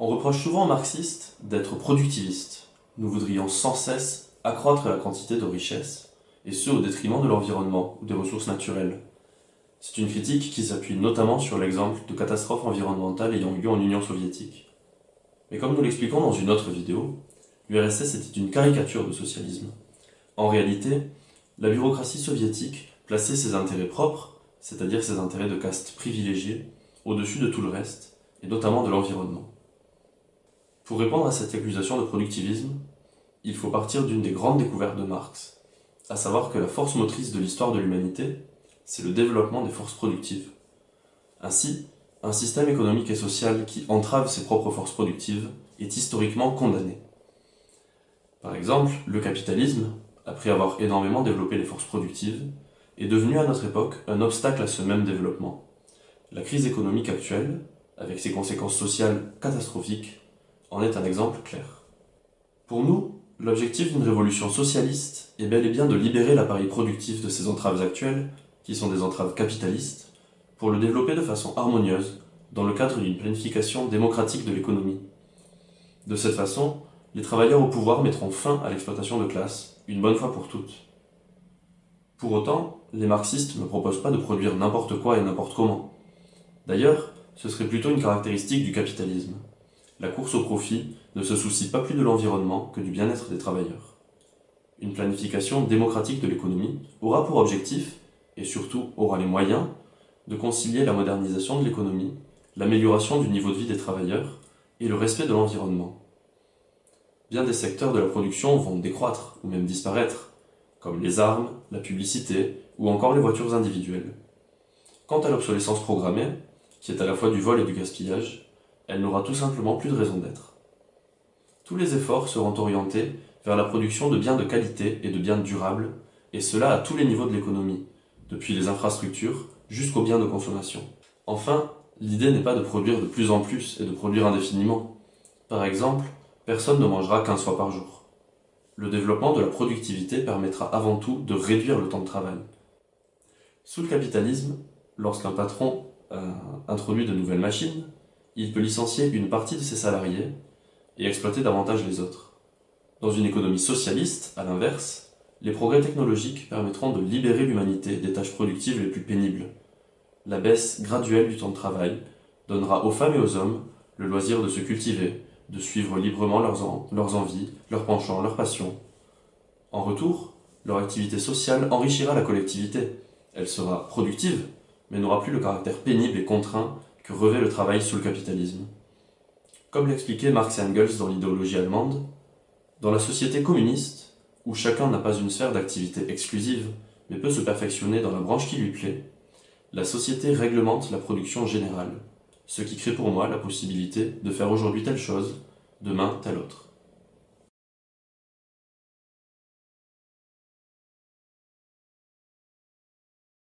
On reproche souvent aux marxistes d'être productivistes. Nous voudrions sans cesse accroître la quantité de richesses, et ce au détriment de l'environnement ou des ressources naturelles. C'est une critique qui s'appuie notamment sur l'exemple de catastrophes environnementales ayant eu lieu en Union soviétique. Mais comme nous l'expliquons dans une autre vidéo, l'URSS était une caricature de socialisme. En réalité, la bureaucratie soviétique plaçait ses intérêts propres, c'est-à-dire ses intérêts de caste privilégiés, au-dessus de tout le reste, et notamment de l'environnement. Pour répondre à cette accusation de productivisme, il faut partir d'une des grandes découvertes de Marx, à savoir que la force motrice de l'histoire de l'humanité, c'est le développement des forces productives. Ainsi, un système économique et social qui entrave ses propres forces productives est historiquement condamné. Par exemple, le capitalisme, après avoir énormément développé les forces productives, est devenu à notre époque un obstacle à ce même développement. La crise économique actuelle, avec ses conséquences sociales catastrophiques, en est un exemple clair. Pour nous, l'objectif d'une révolution socialiste est bel et bien de libérer l'appareil productif de ces entraves actuelles, qui sont des entraves capitalistes, pour le développer de façon harmonieuse dans le cadre d'une planification démocratique de l'économie. De cette façon, les travailleurs au pouvoir mettront fin à l'exploitation de classe, une bonne fois pour toutes. Pour autant, les marxistes ne proposent pas de produire n'importe quoi et n'importe comment. D'ailleurs, ce serait plutôt une caractéristique du capitalisme. La course au profit ne se soucie pas plus de l'environnement que du bien-être des travailleurs. Une planification démocratique de l'économie aura pour objectif, et surtout aura les moyens, de concilier la modernisation de l'économie, l'amélioration du niveau de vie des travailleurs et le respect de l'environnement. Bien des secteurs de la production vont décroître ou même disparaître, comme les armes, la publicité ou encore les voitures individuelles. Quant à l'obsolescence programmée, qui est à la fois du vol et du gaspillage, elle n'aura tout simplement plus de raison d'être. Tous les efforts seront orientés vers la production de biens de qualité et de biens durables, et cela à tous les niveaux de l'économie, depuis les infrastructures jusqu'aux biens de consommation. Enfin, l'idée n'est pas de produire de plus en plus et de produire indéfiniment. Par exemple, personne ne mangera qu'un soir par jour. Le développement de la productivité permettra avant tout de réduire le temps de travail. Sous le capitalisme, lorsqu'un patron euh, introduit de nouvelles machines, il peut licencier une partie de ses salariés et exploiter davantage les autres. Dans une économie socialiste, à l'inverse, les progrès technologiques permettront de libérer l'humanité des tâches productives les plus pénibles. La baisse graduelle du temps de travail donnera aux femmes et aux hommes le loisir de se cultiver, de suivre librement leurs, envies, leurs penchants, leurs passions. En retour, leur activité sociale enrichira la collectivité. Elle sera productive, mais n'aura plus le caractère pénible et contraint revêt le travail sous le capitalisme. Comme l'expliquait Marx Engels dans l'idéologie allemande, dans la société communiste, où chacun n'a pas une sphère d'activité exclusive, mais peut se perfectionner dans la branche qui lui plaît, la société réglemente la production générale, ce qui crée pour moi la possibilité de faire aujourd'hui telle chose, demain telle autre.